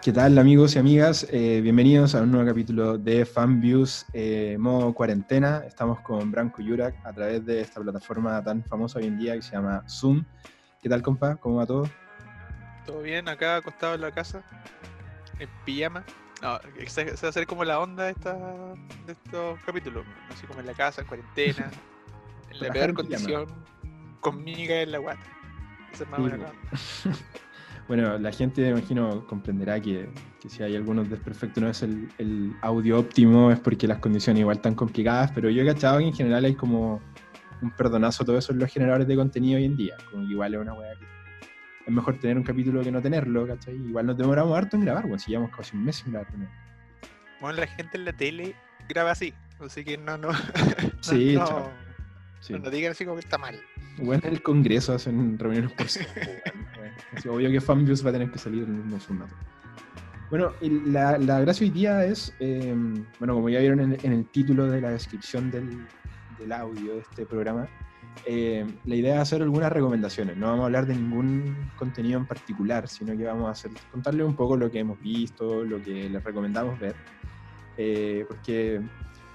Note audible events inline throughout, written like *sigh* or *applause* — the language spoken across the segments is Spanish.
¿Qué tal amigos y amigas? Eh, bienvenidos a un nuevo capítulo de FanViews eh, modo cuarentena. Estamos con Branco Yurak a través de esta plataforma tan famosa hoy en día que se llama Zoom. ¿Qué tal compa? ¿Cómo va todo? Todo bien, acá acostado en la casa, en pijama. No, se va a hacer como la onda de, esta, de estos capítulos, así como en la casa, en cuarentena, *laughs* en la peor condición, con miga en la guata. Esa es más buena la onda. *laughs* Bueno, la gente, me imagino, comprenderá que, que si hay algunos desperfectos no es el, el, audio óptimo, es porque las condiciones igual están complicadas, pero yo he cachado que en general hay como un perdonazo todo eso en los generadores de contenido hoy en día, como que igual es una weá que es mejor tener un capítulo que no tenerlo, ¿cachai? Igual nos demoramos harto en grabar, bueno, si llevamos casi un mes sin grabar. Bueno, la gente en la tele graba así, así que no, no. Sí, *laughs* no, no, no digan así como que está mal. Bueno, en el Congreso hacen reuniones por Zoom, *laughs* bueno, es obvio que FanViews va a tener que salir en el mismo formato. Bueno, la, la, gracia hoy día es, eh, bueno, como ya vieron en, en, el título de la descripción del, del audio de este programa, eh, la idea es hacer algunas recomendaciones. No vamos a hablar de ningún contenido en particular, sino que vamos a hacer, contarles un poco lo que hemos visto, lo que les recomendamos ver. Eh, porque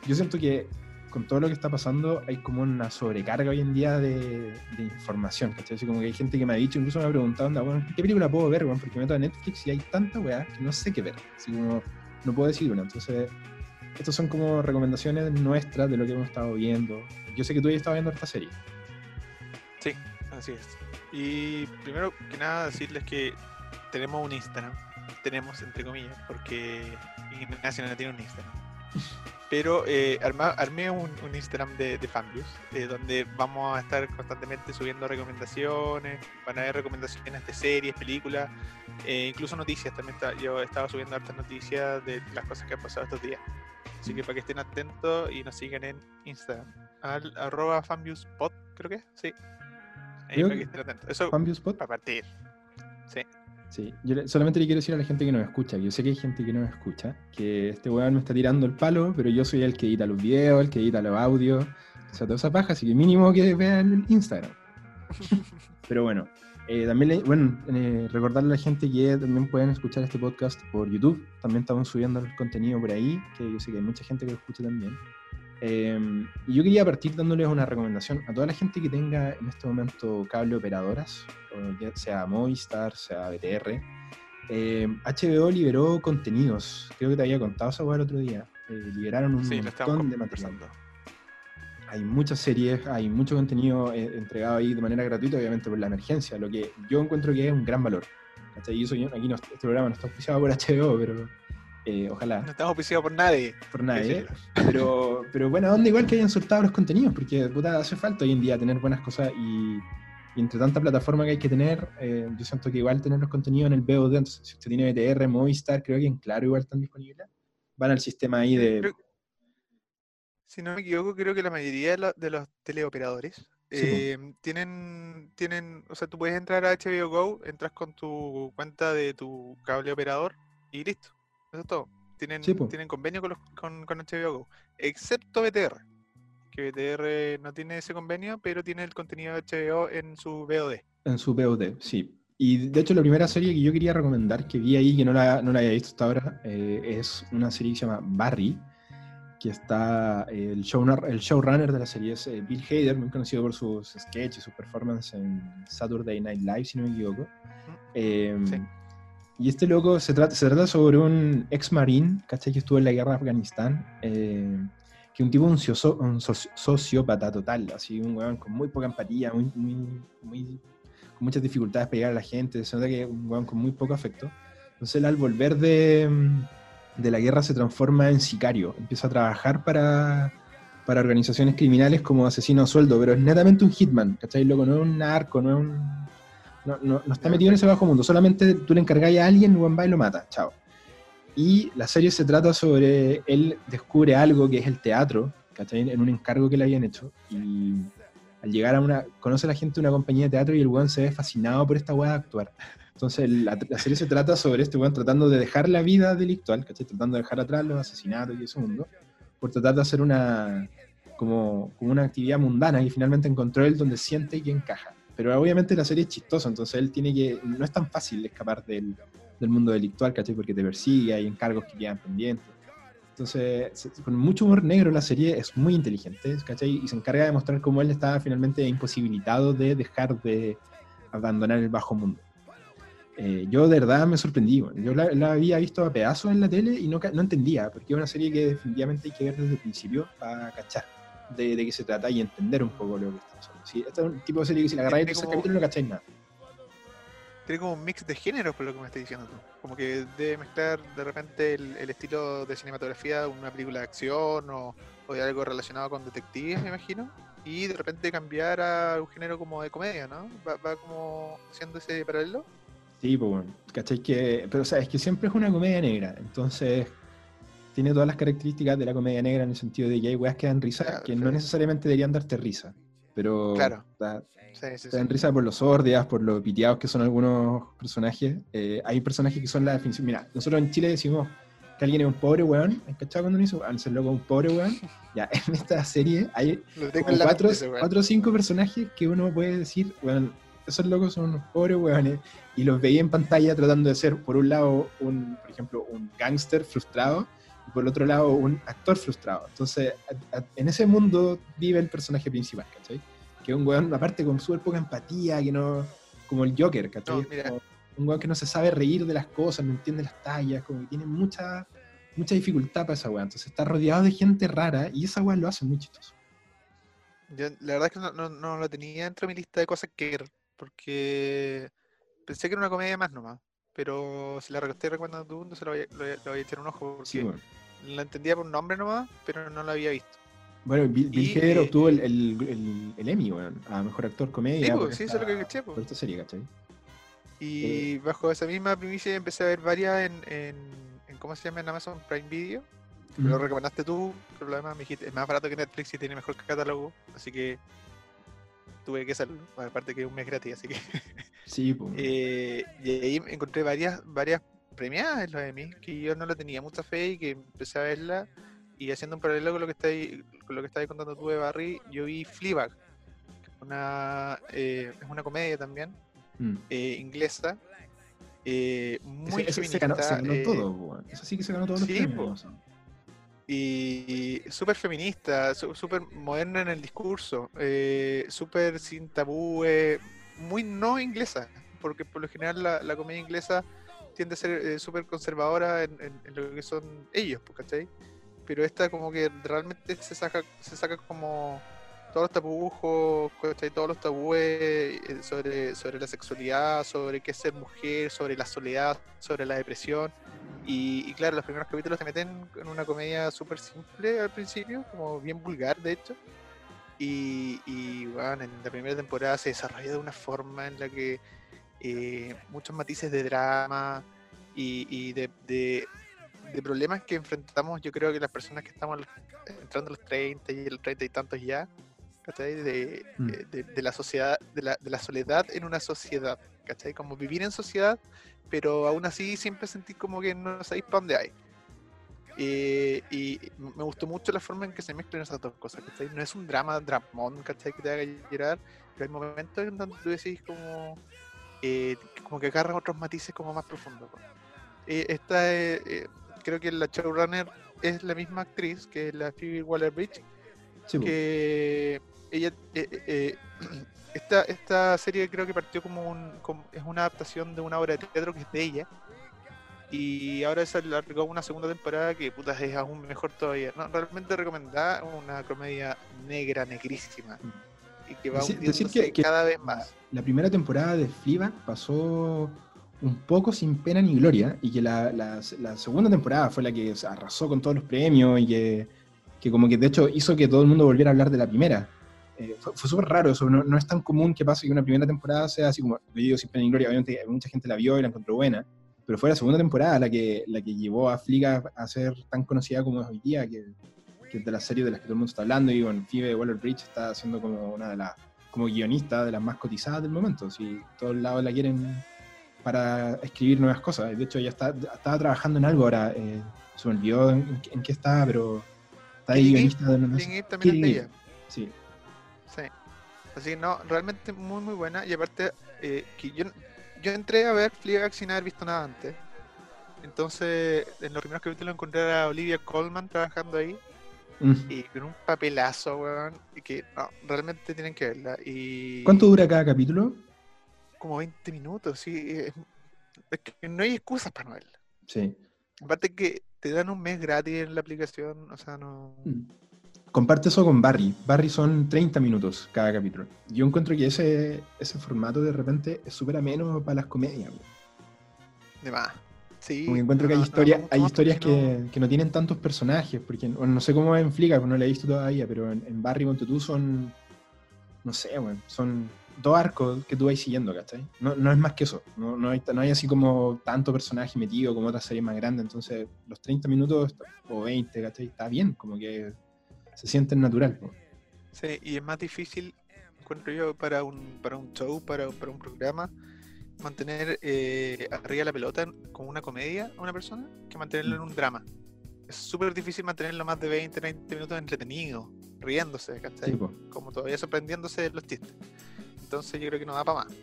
yo siento que con todo lo que está pasando hay como una sobrecarga hoy en día de, de información, ¿cachai? Así como que hay gente que me ha dicho, incluso me ha preguntado, anda, bueno, ¿qué película puedo ver? Bueno, porque me meto a Netflix y hay tanta weá que no sé qué ver. Así como, no puedo decir una. Entonces, estas son como recomendaciones nuestras de lo que hemos estado viendo. Yo sé que tú ya estabas viendo esta serie. Sí, así es. Y primero que nada decirles que tenemos un Instagram. Tenemos, entre comillas, porque Ignacio no tiene un Instagram. *laughs* Pero eh, arma, armé un, un, Instagram de, de Fanviews, eh, donde vamos a estar constantemente subiendo recomendaciones, van a haber recomendaciones de series, películas, eh, incluso noticias. También está, yo he estado subiendo hartas noticias de las cosas que han pasado estos días. Así que para que estén atentos y nos sigan en Instagram. Al, arroba fanviewspot, creo que sí. Ahí para que estén atentos. Eso para partir. Sí. Sí, yo solamente le quiero decir a la gente que nos escucha, que yo sé que hay gente que no nos escucha, que este weón me está tirando el palo, pero yo soy el que edita los videos, el que edita los audios, o sea, toda esa paja, así que mínimo que vean el Instagram. *laughs* pero bueno, eh, también le, bueno, eh, recordarle a la gente que también pueden escuchar este podcast por YouTube, también estamos subiendo el contenido por ahí, que yo sé que hay mucha gente que lo escucha también. Eh, y yo quería partir dándoles una recomendación a toda la gente que tenga en este momento cable operadoras, sea Movistar, sea BTR. Eh, HBO liberó contenidos, creo que te había contado eso el otro día. Eh, liberaron un sí, montón de material. Hay muchas series, hay mucho contenido eh, entregado ahí de manera gratuita, obviamente por la emergencia, lo que yo encuentro que es un gran valor. ¿cachai? Y eso aquí no, este programa no está oficiado por HBO, pero eh, ojalá. No estamos auspiciados por nadie. Por nadie. Pero, pero buena onda igual que hayan soltado los contenidos, porque puta, hace falta hoy en día tener buenas cosas y, y entre tanta plataforma que hay que tener, eh, yo siento que igual tener los contenidos en el VOD, entonces, si usted tiene BTR, Movistar, creo que en Claro igual están disponibles, van al sistema ahí de... Si no me equivoco, creo que la mayoría de, la, de los teleoperadores Sí, eh, tienen, tienen, o sea, tú puedes entrar a HBO Go, entras con tu cuenta de tu cable operador y listo. Eso es todo. Tienen, Sí, tienen convenio con, los, con, con HBO Go, excepto BTR, que BTR no tiene ese convenio, pero tiene el contenido de HBO en su VOD. En su VOD, sí. Y de hecho la primera serie que yo quería recomendar, que vi ahí, que no la, no la había visto hasta ahora, eh, es una serie que se llama Barry, que está eh, el, showrunner, el showrunner de la serie es eh, Bill Hader, muy conocido por sus sketches y sus performances en Saturday Night Live, si no me equivoco. Sí. Y este loco se trata, se trata sobre un ex marín, ¿cachai? Que estuvo en la guerra de Afganistán, eh, que un tipo, un, socio- un soci- sociópata total, así un weón con muy poca empatía, muy, muy, muy- con muchas dificultades para llegar a la gente, se nota que un weón con muy poco afecto. Entonces él al volver de, de la guerra se transforma en sicario, empieza a trabajar para, para organizaciones criminales como asesino a sueldo, pero es netamente un hitman, ¿cachai? Loco, no es un narco, no es un... No, no- no está metido en ese bajo mundo, solamente tú le encargáis a alguien, Juan va y lo mata, chao. Y la serie se trata sobre él descubre algo que es el teatro, ¿cachai? En un encargo que le habían hecho. Y al llegar a una. conoce a la gente de una compañía de teatro y el weón se ve fascinado por esta weá de actuar. Entonces la, la serie se trata sobre este weón tratando de dejar la vida delictual, ¿cachai? Tratando de dejar atrás los asesinatos y ese mundo, por tratar de hacer una. como, como una actividad mundana y finalmente encontró él donde siente que encaja. Pero obviamente la serie es chistosa, entonces él tiene que. no es tan fácil escapar del, del mundo delictual, ¿cachai? Porque te persigue, hay encargos que quedan pendientes. Entonces, con mucho humor negro la serie es muy inteligente, ¿cachai? Y se encarga de mostrar cómo él estaba finalmente imposibilitado de dejar de abandonar el bajo mundo. Eh, yo de verdad me sorprendí, yo la, había visto a pedazos en la tele y no, no entendía, porque es una serie que definitivamente hay que ver desde el principio para cachar de, qué se trata y entender un poco lo que está pasando. Sí, este es un tipo de serie que si la agarráis en capítulo no cacháis nada. Tiene como un mix de géneros, por lo que me estás diciendo tú. Como que debe mezclar de repente el, estilo de cinematografía de una película de acción o, o, de algo relacionado con detectives, me imagino. Y de repente cambiar a un género como de comedia, ¿no? Va, va como haciendo ese paralelo. Sí, pues bueno, ¿cachai? Que, pero o sea, es que siempre es una comedia negra, entonces tiene todas las características de la comedia negra en el sentido de que hay weas que dan risa, que no necesariamente deberían darte risa, pero claro. dan risa por los sordias, por los piteados que son algunos personajes. Eh, hay personajes que son la definición. Mira, nosotros en Chile decimos que alguien es un pobre weón, ¿cachado cuando uno dice, al ser loco un pobre weón? *laughs* Ya, en esta serie hay cuatro, cuatro o cinco personajes que uno puede decir, weón, esos locos son unos pobres weones y los veía en pantalla tratando de ser, por un lado, un, por ejemplo, un gángster frustrado y por el otro lado un actor frustrado. Entonces, en ese mundo vive el personaje principal, ¿cachai? Que es un weón, aparte, con súper poca empatía, que no. como el Joker, ¿cachai? un weón que no se sabe reír de las cosas, no entiende las tallas, como que tiene mucha, mucha dificultad para esa weón. Entonces, está rodeado de gente rara y esa weón lo hace muy chistoso. la verdad es que no, no, lo tenía entre mi lista de cosas que ver, porque pensé que era una comedia más nomás. Pero si la estoy recomendando tú, entonces lo voy, a, a echar un ojo porque la entendía por un nombre nomás, pero no la había visto. Bueno, Bill, Hader eh, obtuvo el, el, el, Emmy, bueno, a Mejor Actor Comedia. Sí, pues, sí eso es lo que caché. Por esta serie, ¿cachai? Y eh, bajo esa misma primicia empecé a ver varias en, en, en ¿cómo se llama? En Amazon Prime Video. Lo recomendaste tú, pero lo demás me dijiste, es más barato que Netflix y tiene mejor catálogo, así que tuve que hacerlo. aparte que es un mes gratis, así que. *laughs* Sí, pues. y ahí encontré varias, varias premiadas en los Emmy, que yo no le tenía mucha fe y que empecé a verla. Y haciendo un paralelo con lo que estáis, con lo que estáis contando tú de Barry, yo vi Fleabag, una, eh, es una comedia también, mm. eh, inglesa. Eh, muy ese, se ganó, todo, eso sí que se ganó todos los premios y súper feminista, súper moderna en el discurso, eh, súper sin tabúes, muy no inglesa, porque por lo general la, comedia inglesa tiende a ser eh, súper conservadora en, lo que son ellos, ¿cachai? Pero esta como que realmente se saca, se saca como todos los tabujos, todos los tabúes eh, sobre, sobre la sexualidad, sobre qué ser mujer, sobre la soledad, sobre la depresión y, claro, los primeros capítulos te meten en una comedia súper simple al principio, como bien vulgar de hecho. Y, bueno, en la primera temporada se desarrolla de una forma en la que eh, muchos matices de drama y, de, de, problemas que enfrentamos, yo creo que las personas que estamos entrando a los 30 y el 30 y tantos ya, de, mm. eh, de, de, la sociedad, de la, de la soledad en una sociedad, ¿cachai? Como vivir en sociedad pero aún así siempre sentí como que no sabéis para dónde hay. Eh, y me gustó mucho la forma en que se mezclan esas dos cosas, ¿cachai? No es un drama, dramón, ¿cachai? Que te haga llorar, pero hay momentos en donde tú decís como, eh, como que agarran otros matices como más profundos. Eh, esta creo que la showrunner es la misma actriz que la Phoebe Waller-Bridge, que ella *clears throat* esta, esta serie creo que partió como, un, es una adaptación de una obra de teatro que es de ella. Y ahora se alargó una segunda temporada que puta es aún mejor todavía. No, realmente recomendada una comedia negra, negrísima. Y que va decir, que, cada vez más. La primera temporada de Fleabag pasó un poco sin pena ni gloria. Y que la, la, segunda temporada fue la que arrasó con todos los premios y que, que como que de hecho hizo que todo el mundo volviera a hablar de la primera. Eh, fue, súper raro eso, no, es tan común que pase que una primera temporada sea así como, yo digo siempre en Gloria, obviamente mucha gente la vio y la encontró buena, pero fue la segunda temporada la que, la que llevó a Fliga a ser tan conocida como es hoy día, que, que es de las series de las que todo el mundo está hablando, y bueno, Phoebe Waller-Bridge está siendo como una de las, como guionista de las más cotizadas del momento, si todos lados la quieren para escribir nuevas cosas, de hecho ella está, estaba trabajando en algo ahora, eh, se me olvidó en, qué estaba, pero está ahí guionista de una... También Sí, Así que no, realmente muy muy buena. Y aparte, eh, que yo, yo entré a ver Fleabag sin haber visto nada antes. Entonces, en los primeros capítulos encontré a Olivia Colman trabajando ahí. Mm. Y con un papelazo, weón. Y que no, realmente tienen que verla. Y ¿Cuánto dura cada capítulo? Como 20 minutos, sí. Es, es que no hay excusas para no verla. Sí. Aparte que te dan un mes gratis en la aplicación, o sea, no... Mm. Comparte eso con Barry. Barry son 30 minutos cada capítulo. Yo encuentro que ese, ese formato de repente es súper ameno para las comedias. güey. De más. Sí. Como que encuentro que hay, no, no, historia- mucho hay historias porque que, no- que no tienen tantos personajes. Porque no sé cómo en Flickr, no la he visto todavía, pero en, en Barry ponte tú son. No sé, güey, son dos arcos que tú vas siguiendo, ¿cachai? No, no es más que eso. No, no, hay, no hay así como tanto personaje metido como otras series más grandes. Entonces, los 30 minutos o 20, ¿cachai? Está bien, como que se sienten natural. Sí, y es más difícil, encuentro yo, para un, para un show, para, para un programa, mantener eh, arriba la pelota con una comedia a una persona que mantenerlo en un drama. Es súper difícil mantenerlo más de 20, 30 minutos entretenido, riéndose, ¿cachai? Sí. Como todavía sorprendiéndose de los chistes. Entonces yo creo que no da para más.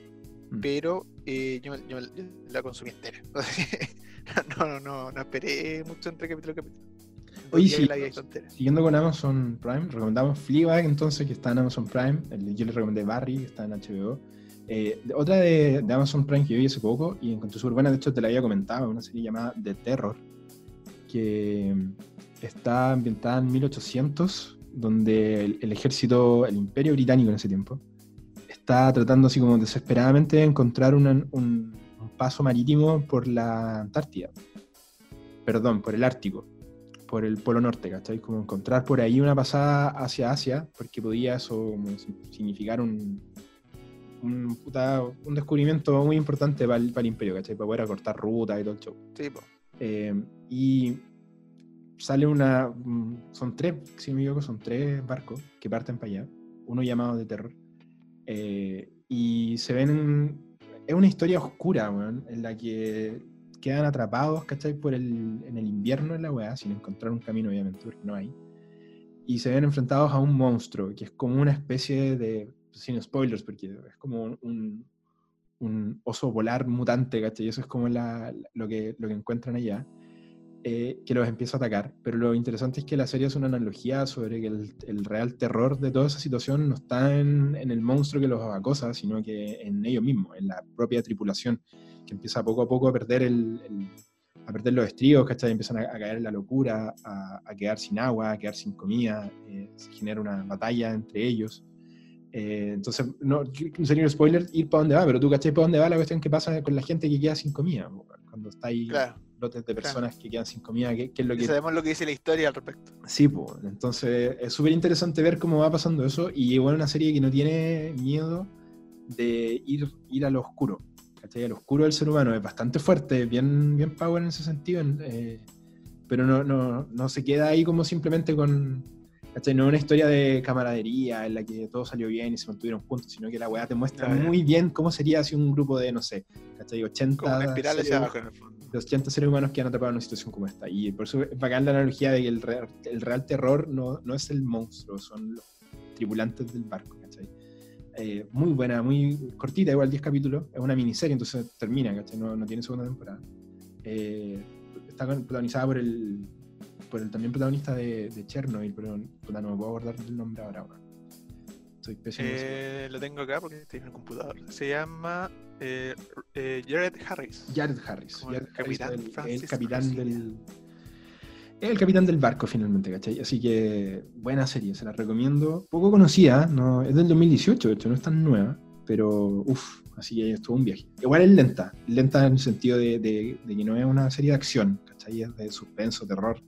Mm. Pero eh, yo, yo yo la consumí entera. *laughs* no, no, no, no esperé mucho entre capítulo y capítulo. Oye, sí. Siguiendo con Amazon Prime, recomendamos Fleabag, entonces, que está en Amazon Prime. Yo le recomendé Barry, que está en HBO. Eh, otra de, de Amazon Prime que yo vi hace poco y encontré súper buena, de hecho te la había comentado, una serie llamada The Terror, que está ambientada en 1800, donde el, el ejército, el imperio británico en ese tiempo, está tratando así como desesperadamente de encontrar una- un, un paso marítimo por la Antártida. Perdón, por el Ártico por el Polo Norte, ¿cachai? Como encontrar por ahí una pasada hacia Asia, porque podía eso como si- significar un, un, puta- un descubrimiento muy importante para el, para el imperio, ¿cachai? Para poder acortar ruta y todo el show. Sí. Eh, y sale una. Son tres, si me equivoco, son tres barcos que parten para allá. Uno llamado de terror. Eh, y se ven. en- es una historia oscura, weón, en la que quedan atrapados, ¿cachai? Por el, en el invierno en la weá, sin encontrar un camino, obviamente, porque no hay. Y se ven enfrentados a un monstruo, que es como una especie de. Sin spoilers, porque es como un, un oso polar mutante, ¿cachai? Y eso es como la- lo, que, lo que encuentran allá, eh, que los empieza a atacar. Pero lo interesante es que la serie es una analogía sobre que el, el real terror de toda esa situación no está en, en el monstruo que los acosa, sino que en ellos mismos, en la propia tripulación, que empieza poco a poco a perder el... el- a perder los estribos, ¿cachai? Empiezan a, a caer en la locura, a, a quedar sin agua, a quedar sin comida, eh, se genera una batalla entre ellos. Eh, entonces, no, no sería un spoiler ir para dónde va, pero tú cachai para dónde va la cuestión que pasa con la gente que queda sin comida, cuando está ahí Claro. lotes de personas que quedan sin comida, ¿qué, qué es lo Y que... sabemos lo que dice la historia al respecto. Sí, pues, entonces es súper interesante ver cómo va pasando eso y igual una serie que no tiene miedo de ir, ir a lo oscuro, ¿cachai? Lo oscuro del ser humano es bastante fuerte, bien, bien power en ese sentido, en- eh, pero no, no, no se queda ahí como simplemente con, ¿cachai? No una historia de camaradería en la que todo salió bien y se mantuvieron juntos, sino que la weá te muestra Ah, muy bien cómo sería si un grupo de, no sé, ¿cachai? 80 Como una espiral hacia seres- abajo en el fondo. los 80 seres humanos que han atrapado en una situación como esta. Y por eso es bacán la analogía de que el real, el real terror no, no es el monstruo, son los tripulantes del barco. Eh, muy buena, muy cortita, igual 10 capítulos, es una miniserie, entonces termina, ¿cachai? No, no tiene segunda temporada. Eh, está protagonizada por el, por el también protagonista de, de Chernobyl, pero puta, no me puedo acordar del nombre ahora. pésimo. en eso. Eh, lo tengo acá porque estoy en el computador. Se llama Jared Harris. Jared Harris. El capitán el- capitán García. Del. El capitán del barco, finalmente, ¿cachai? Así que buena serie, se la recomiendo. Poco conocida, no, es del 2018, de hecho, no es tan nueva, pero uff, así que estuvo un viaje. Igual es lenta, lenta en el sentido de, de- que no es una serie de acción, ¿cachai? Es de suspenso, terror.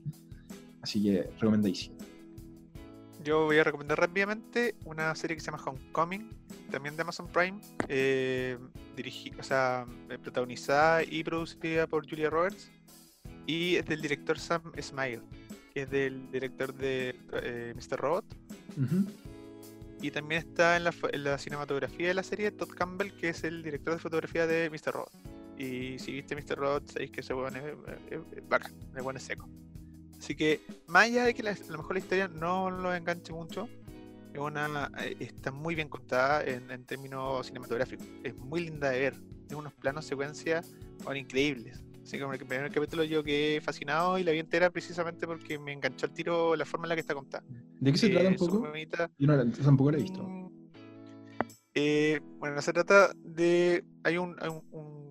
Así que recomendadísimo. Yo voy a recomendar rápidamente una serie que se llama Homecoming, también de Amazon Prime, eh, dirigi- o sea, eh, protagonizada y producida por Julia Roberts, y es del director Sam Smile, que es del director de eh, Mr. Robot, y también está en la, en la cinematografía de la serie Todd Campbell, que es el director de fotografía de Mr. Robot. Y si viste Mr. Robot, sabéis que ese weón es, es, es bacán, el weón es seco. Así que, más allá de que la- a lo mejor la historia no lo enganche mucho, es una, eh, está muy bien contada en, en términos cinematográficos. Es muy linda de ver. Tiene unos planos secuencia bueno, increíbles. Así como el primer capítulo yo quedé fascinado y la vi entera precisamente porque me enganchó el tiro la forma en la que está contada. ¿De qué se trata un poco? Yo no, tampoco la he visto. Mm, eh, bueno, se trata de. Hay un.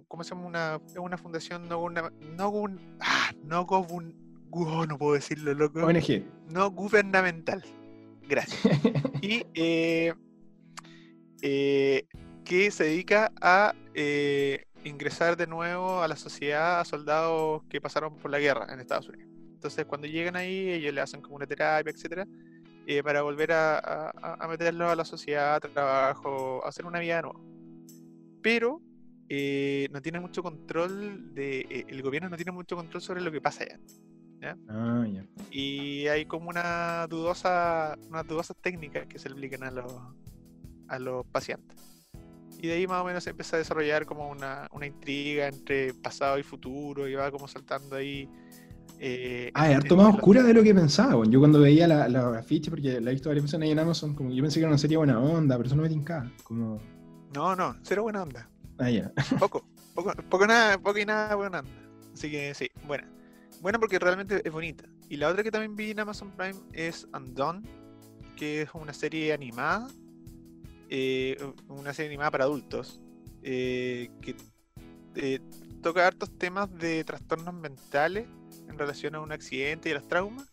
¿Cómo se llama? Una, una fundación no una, no, ah, no, no puedo decirlo, loco. ONG. No gubernamental. Gracias. *laughs* y eh, eh, que se dedica a eh, ingresar de nuevo a la sociedad a soldados que pasaron por la guerra en Estados Unidos. Entonces, cuando llegan ahí, ellos le hacen como una terapia, etcétera, para volver a, a, meterlos a la sociedad, a trabajo, a hacer una vida nueva. Pero no tiene mucho control de. el gobierno no tiene mucho control sobre lo que pasa allá. Ah, y hay como una dudosa, unas dudosas técnicas que se aplican a los, a los pacientes. Y de ahí más o menos se empieza a desarrollar como una, una intriga entre pasado y futuro y va como saltando ahí. Eh, ah, es harto más oscura de lo que pensaba. Yo cuando veía la, la afiche, porque la he visto varias veces ahí en Amazon, como yo pensé que era una serie buena onda, pero eso no me tincaba. Como... No, no, cero buena onda. Ah, ya. *laughs* Poco, poco, poco, nada, poco y nada buena onda. Así que sí, buena. Bueno, porque realmente es bonita. Y la otra que también vi en Amazon Prime es Undone, que es una serie animada, eh, una serie animada para adultos, eh, que eh, toca hartos temas de trastornos mentales en relación a un accidente y a los traumas,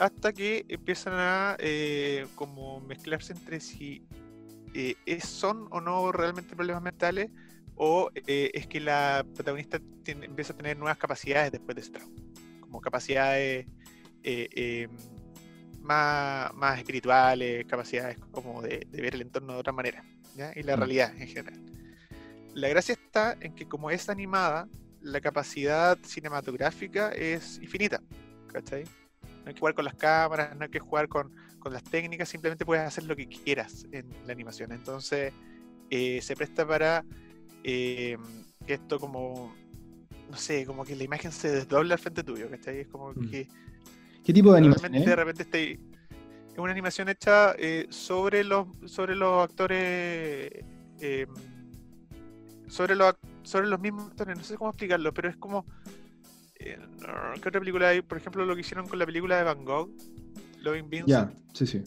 hasta que empiezan a como mezclarse entre si son o no realmente problemas mentales o es que la protagonista empieza a tener nuevas capacidades después de ese trauma, como capacidades em, más, más, espirituales, capacidades como de, ver el entorno de otra manera, y la mm. realidad en general. La gracia está en que como es animada, la capacidad cinematográfica es infinita, ¿cachai? No hay que jugar con las cámaras, no hay que jugar con, con las técnicas, simplemente puedes hacer lo que quieras en la animación. Entonces, eh, se presta para eh, esto como, no sé, como que la imagen se desdobla al frente tuyo, ¿cachai? Es como mm. que... ¿Qué tipo de animación? De repente es una animación hecha eh, sobre los sobre los actores eh, sobre los sobre los mismos actores no sé cómo explicarlo pero es como ¿qué otra película hay? por ejemplo lo que hicieron con la película de Van Gogh Loving Vincent ya sí sí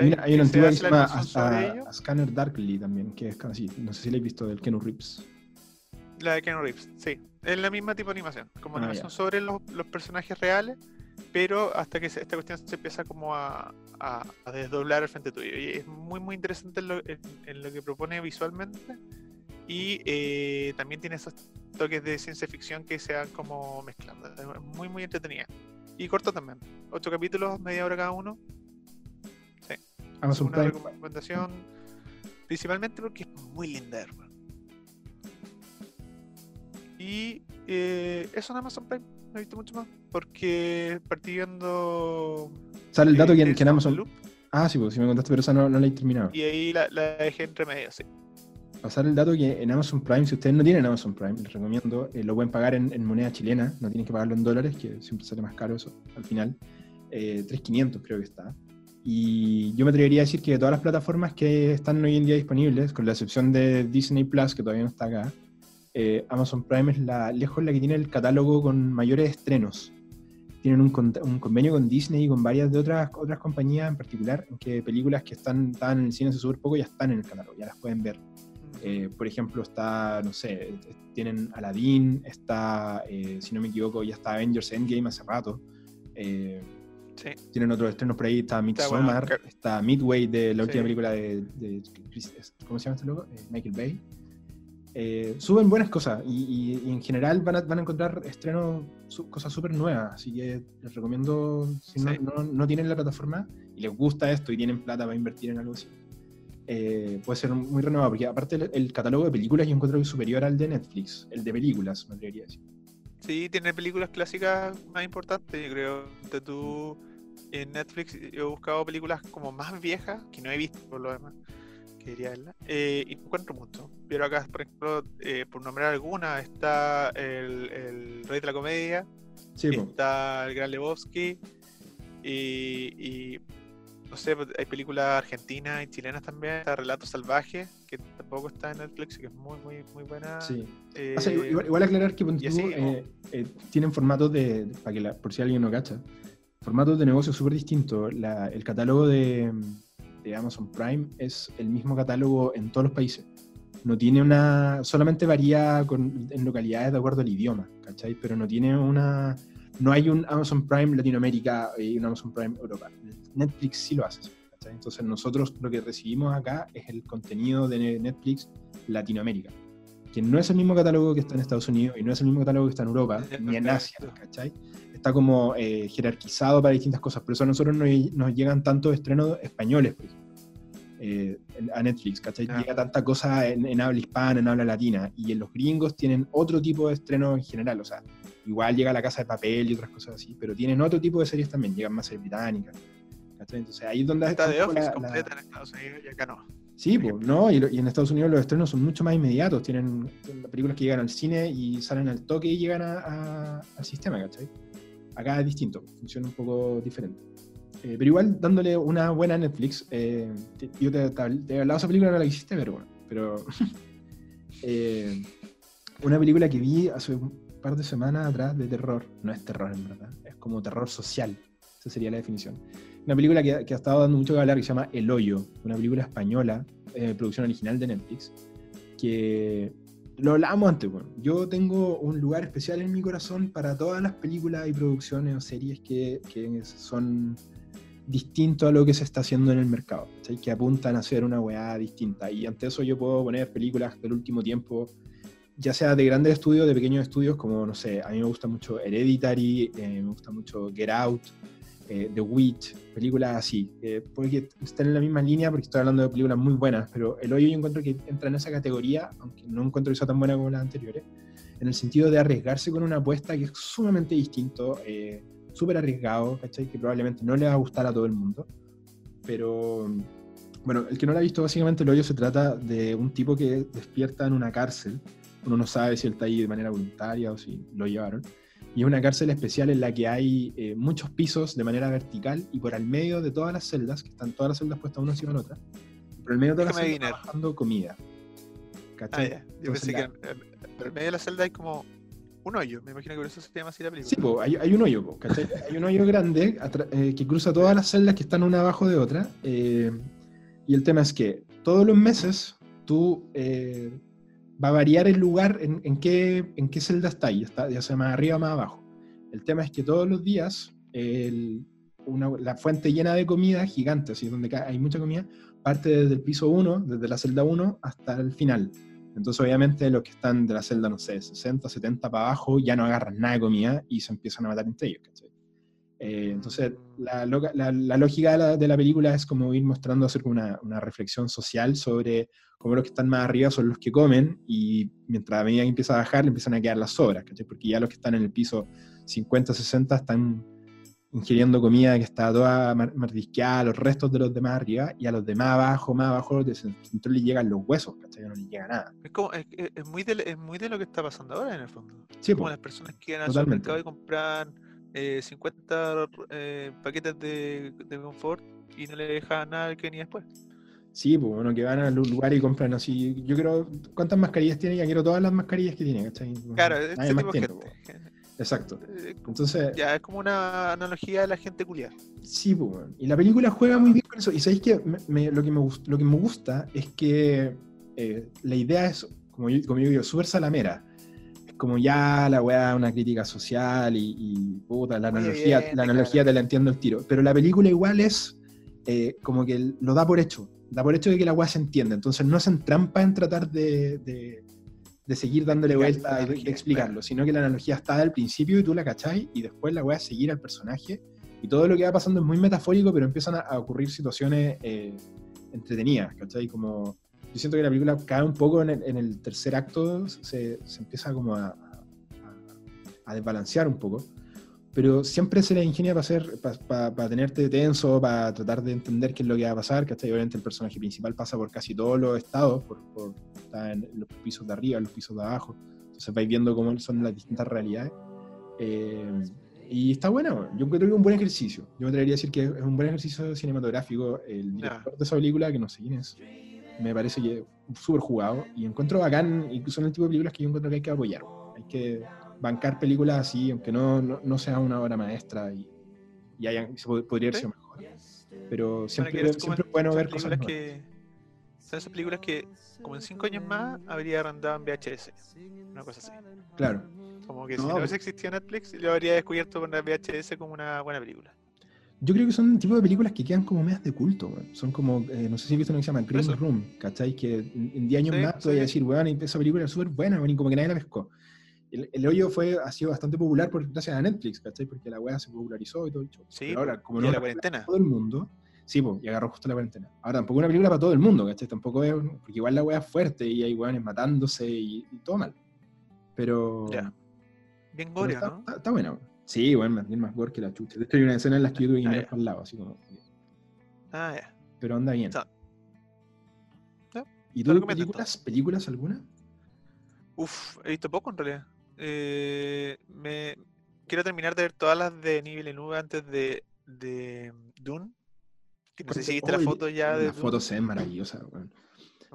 Mira, hay una antigua que se llama a, Scanner Darkly también, que es así. No sé si la he visto del Kenu Reeves. La de Kenu Reeves, sí. Es la misma tipo de animación, como ah, animación sobre los, personajes reales, pero hasta que esta cuestión se empieza como a, desdoblar al frente tuyo. Y es muy, muy interesante en lo, que propone visualmente. Y eh, también tiene esos toques de ciencia ficción que se van como mezclando. Es muy, muy entretenida. Y corto también. Ocho capítulos, media hora cada uno Amazon una recomendación principalmente porque es muy linda, Y eh, eso en Amazon Prime, no he visto mucho más, porque partí viendo... Sale el dato que, en Amazon... Ah, sí, pues sí me contaste, pero esa no, la he terminado. Y ahí la, dejé entre medio, sí. Pasar el dato que en Amazon Prime, si ustedes no tienen Amazon Prime, les recomiendo, eh, lo pueden pagar en, moneda chilena, no tienen que pagarlo en dólares, que siempre sale más caro eso al final. Eh, 3.500 creo que está. Y yo me atrevería a decir que de todas las plataformas que están hoy en día disponibles, con la excepción de Disney Plus, que todavía no está acá, eh, Amazon Prime es la, lejos la que tiene el catálogo con mayores estrenos. Tienen un, convenio con Disney y con varias de otras, otras compañías en particular, en que películas que están, están en el cine hace súper poco ya están en el catálogo, ya las pueden ver. Eh, por ejemplo, está, no sé, tienen Aladdin, está, eh, si no me equivoco, ya está Avengers Endgame hace rato. Tienen otros estrenos por ahí, está Midsommar, está, Midway de la última película de, ¿cómo se llama este loco? Eh, Michael Bay. Eh, suben buenas cosas y, en general van a, van a encontrar estrenos, cosas súper nuevas, así que les recomiendo, si no, no, tienen la plataforma y les gusta esto y tienen plata para invertir en algo así, eh, puede ser muy renovado, porque aparte el, catálogo de películas yo encuentro que es superior al de Netflix, el de películas, me atrevería a decir. Sí, tiene películas clásicas más importantes, yo creo. De tu en Netflix he buscado películas como más viejas, que no he visto por lo demás, que diría verla, eh, y encuentro mucho. Pero acá, por ejemplo, eh, por nombrar alguna, está el, Rey de la Comedia, está el Gran Lebowski, y, no sé, pues, hay películas argentinas y chilenas también, está Relatos Salvajes, que tampoco está en Netflix, que es muy, muy, muy buena. Sí. Eh, O sea, igual, igual aclarar que y así, tienen formatos de, para que la- por si alguien no cacha, formatos de negocio súper distintos. El catálogo de, Amazon Prime es el mismo catálogo en todos los países. No tiene una, solamente varía con- en localidades de acuerdo al idioma. Pero no tiene una, no hay un Amazon Prime Latinoamérica y un Amazon Prime Europa. Netflix sí lo hace. Entonces nosotros lo que recibimos acá es el contenido de Netflix Latinoamérica que no es el mismo catálogo que está en Estados Unidos y no es el mismo catálogo que está en Europa ni en Asia. ¿cachai? Está como eh, jerarquizado para distintas cosas, por eso a nosotros no nos llegan tantos estrenos españoles, por ejemplo, eh, a Netflix, ¿cachai? Llega tanta cosa en, en habla hispana, en habla latina, y en los gringos tienen otro tipo de estreno en general, o sea, igual llega La Casa de Papel y otras cosas así, pero tienen otro tipo de series también, llegan más series británicas, ¿cachai? Entonces ahí es donde está de Office la- la- completa en Estados Unidos y acá no. Sí, pues, ¿no? Y, lo- y en Estados Unidos los estrenos son mucho más inmediatos. Tienen tienen películas que llegan al cine y salen al toque y llegan a- a- al sistema, ¿cachai? Acá es distinto, funciona un poco diferente. Eh, pero igual, dándole una buena Netflix, eh, te- yo te, te, te he hablado de esa película, no la quisiste ver, bueno, pero *laughs* eh, una película que vi hace un par de semanas atrás de terror, no es terror en verdad, es como terror social, esa sería la definición. Una película que, que ha estado dando mucho que hablar que se llama El Hoyo, una película española, eh, producción original de Netflix, que lo hablábamos antes, bueno. yo tengo un lugar especial en mi corazón para todas las películas y producciones o series que, que son distintos a lo que se está haciendo en el mercado, ¿cachai? que apuntan a ser una weá distinta. Y ante eso yo puedo poner películas del último tiempo, ya sea de grandes estudios, de pequeños estudios, como, no sé, a mí me gusta mucho Hereditary, eh, me gusta mucho Get Out, eh, The Witch, películas así. Eh, puede que estén en la misma línea porque estoy hablando de películas muy buenas, pero El Hoyo yo encuentro que entra en esa categoría, aunque no encuentro que sea tan buena como las anteriores, en el sentido de arriesgarse con una apuesta que es sumamente distinto, eh, súper arriesgado, ¿cachai? Que probablemente no le va a gustar a todo el mundo. Pero, bueno, el que no la ha visto, básicamente El Hoyo se trata de un tipo que despierta en una cárcel. Uno no sabe si él está ahí de manera voluntaria o si lo llevaron. Y es una cárcel especial en la que hay eh, muchos pisos de manera vertical y por al medio de todas las celdas, que están todas las celdas puestas una encima de otra, por el medio de todas las celdas bajando comida. Ah, ¿Cachai? ya. Yo Entonces pensé la- que por el medio de la celda hay como un hoyo. Me imagino que por eso se llama así la película. Sí, po, hay, hay un hoyo, po, ¿cachai? *laughs* Hay un hoyo grande eh, que cruza todas las celdas que están una abajo de otra. eh, y el tema es que todos los meses tú eh, va a variar el lugar en, en qué, en qué celda está ahí, está, ya sea más arriba o más abajo. El tema es que todos los días el- una- la fuente llena de comida gigante, así donde hay mucha comida, parte desde el piso 1, desde la celda 1 hasta el final. Entonces, obviamente, los que están de la celda, no sé, 60, 70 para abajo, ya no agarran nada de comida y se empiezan a matar entre ellos, ¿cachai? Eh, entonces, la, la- la lógica de la, de la película es como ir mostrando, hacer una, una reflexión social sobre cómo los que están más arriba son los que comen y mientras a medida que empieza a bajar, le empiezan a quedar las sobras, ¿cachai? Porque ya los que están en el piso 50, 60 están ingiriendo comida que está toda mar- mordisqueada, los restos de los demás arriba, y a los demás abajo, más abajo, de centro le llegan los huesos, ¿cachai? No les llega nada. Es, como, es, es- muy de, es muy de lo que está pasando ahora en el fondo. Sí, como po. las personas que van al supermercado y compran eh, 50 eh, paquetes de, de confort y no le dejan nada que ni después. Sí, pues bueno, que van al lugar y compran así. Yo creo, ¿cuántas mascarillas tiene? Ya quiero todas las mascarillas que tiene, ¿cachai? Claro, Nadie más tipo de tiene, gente. po. Exacto. Eh, Entonces, Ya, es como una analogía de la gente culiada. sí, pues bueno. Y la película juega muy bien con eso. Y sabéis que me- me- lo, que me gust- lo que me gusta es que eh, la idea es, como yo, como yo digo, súper salamera. Como ya la weá, una crítica social y, y, puta, la Muy analogía, la analogía te la entiendo el tiro. Pero la película igual es eh, como que lo da por hecho. Da por hecho de que la weá se entiende. Entonces no se entrampa en tratar de, de- de seguir dándole vuelta y de, explicarlo, claro. sino que la analogía está al principio y tú la cachai y después la weá es seguir al personaje y todo lo que va pasando es muy metafórico, pero empiezan a, a ocurrir situaciones eh, entretenidas, ¿cachai? Como, yo siento que la película cae un poco en el, en el tercer acto, se, se empieza como a, a- a desbalancear un poco, pero siempre se le ingenia para hacer, para, tenerte tenso, para tratar de entender qué es lo que va a pasar, ¿cachai? Obviamente el personaje principal pasa por casi todos los estados, por, por- está en los pisos de arriba, en los pisos de abajo, entonces vais viendo cómo son las distintas realidades. Eh, Y está bueno, yo creo que es un buen ejercicio. Yo me atrevería a decir que es un buen ejercicio cinematográfico. El director de esa película, que no sé quién es, me parece que súper jugado. Y encuentro bacán, incluso son el tipo de películas que yo encuentro que hay que apoyar. Hay que bancar películas así, aunque no, no, sea una obra maestra y, y hayan, podría haber sido mejor. Pero siempre, siempre es bueno ver cosas que Son esas películas que, como en cinco años más, habría arrendado en VHS. Una cosa así. Claro. Como que si no hubiese existido Netflix, lo habría descubierto con la VHS como una buena película. Yo creo que son un tipo de películas que quedan como medias de culto, Son como, eh, no sé si he visto una que se llama Green Room, ¿cachai? Que en 10 años más te voy a decir, weón, esa película es súper buena, y como que nadie la pescó. El, hoyo fue, ha sido bastante popular por, gracias a Netflix, ¿cachai? Porque la weá se popularizó y todo el show. Sí, Pero ahora, como no la cuarentena. Todo el mundo, sí, pues, y agarró justo la cuarentena. Ahora, tampoco es una película para todo el mundo, ¿cachai? Tampoco es, porque igual la weá es fuerte y hay weones matándose y, todo mal. Pero. Ya. Bien gore, está, ¿no? Está, está, buena, Sí, bueno, bien más gore que la chucha. De hecho, hay una escena en la que yo tuve que ah, al lado, así como. Ah, ya. Pero anda bien. ¿Y tú películas, películas alguna? Uf, he visto poco en realidad. Eh, me quiero terminar de ver todas las de Nivel Nube antes de, de Dune. Que no sé si viste la foto ya de. La foto se ve maravillosa,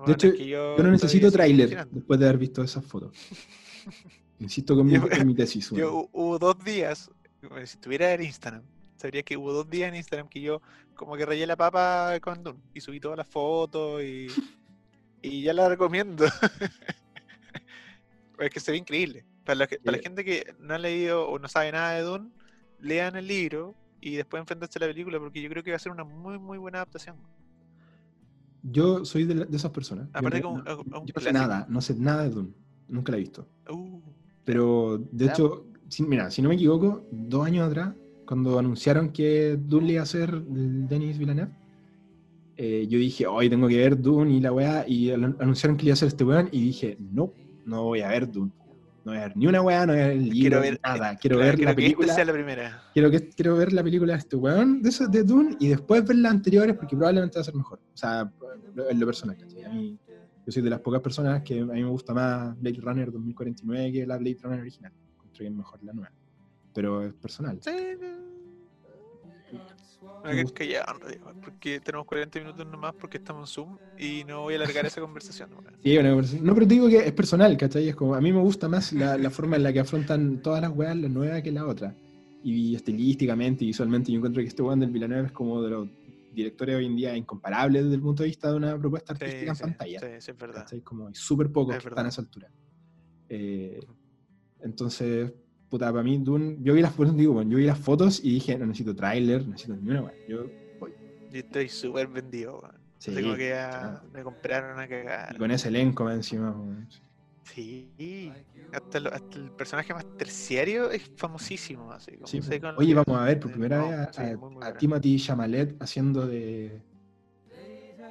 De hecho, yo, no necesito tráiler después de haber visto esas fotos. *laughs* Insisto con mi, mi tesis. Yo, hubo dos días, si estuviera en Instagram, sabría que hubo dos días en Instagram que yo como que rayé la papa con Dune y subí todas las fotos y, *laughs* y ya la recomiendo. *laughs* es que se ve increíble. Para la, para la gente que no ha leído o no sabe nada de Dune, lean el libro y después enfrentarse a la película, porque yo creo que va a ser una muy, muy buena adaptación. Yo soy de, esas personas. Aparte, yo, como, no, sé nada, no sé nada de Dune. Nunca la he visto. Uh. Pero, de hecho, mira, si no me equivoco, dos años atrás, cuando anunciaron que Dune iba a ser Denis Villeneuve, eh, yo dije, hoy tengo que ver Dune y la weá, y anunciaron que iba a ser este weón, y dije, no, no voy a ver Dune. No voy a ver ni una weá, no voy a ver el libro, quiero ver, nada. Quiero ver la película. sea la primera. Quiero, que, quiero ver la película de este weón, de, de Dune, y después ver las anteriores, porque probablemente va a ser mejor. O sea, en lo personal, A mí, yo soy de las pocas personas que a mí me gusta más Blade Runner 2049 que la Blade Runner original. Encuentro que es mejor la nueva. Pero es personal. Sí, hay que ya, porque tenemos 40 minutos nomás porque estamos en Zoom y no voy a alargar esa conversación. Sí, bueno, no, pero te digo que es personal, ¿cachai? Es como, a mí me gusta más la, la forma en la que afrontan todas las weas, la nueva que la otra. Y estilísticamente y visualmente yo encuentro que este weón del Villanueva es como de los directores hoy en día incomparable desde el punto de vista de una propuesta artística en pantalla. Sí, sí, es verdad. Como hay súper pocos que están a esa altura. Eh, entonces, puta, para mí, Dune, yo vi las fotos, digo, bueno, yo vi las fotos y dije, no necesito tráiler, necesito ni una, yo voy. Yo estoy súper vendido, man. Sí, Tengo que ya me compraron a cagar. Y con ese elenco encima, Sí, hasta, el personaje más terciario es famosísimo. Así, sí, oye, vamos a ver por primera vez a, Timothy Chamalet haciendo de,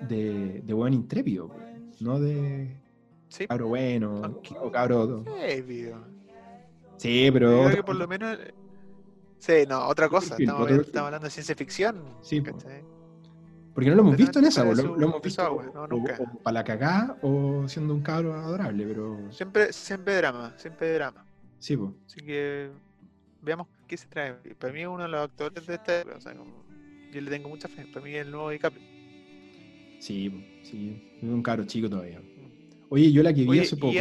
de, de buen intrépido, no de sí. cabro bueno o cabro. Sí, pero. Creo que por lo menos. Sí, no, otra cosa. Estamos, estamos hablando de ciencia ficción. Sí, porque no lo hemos visto en esa, lo, hemos visto para la cagada o siendo un cabro adorable, pero... Siempre, siempre drama, siempre drama. Sí, pues. Así que veamos qué se trae. Para mí es uno de los actores de esta o sea, yo le tengo mucha fe. Para mí es el nuevo DiCaprio. Sí, sí, es un cabro chico todavía. Oye, yo la que vi hace poco...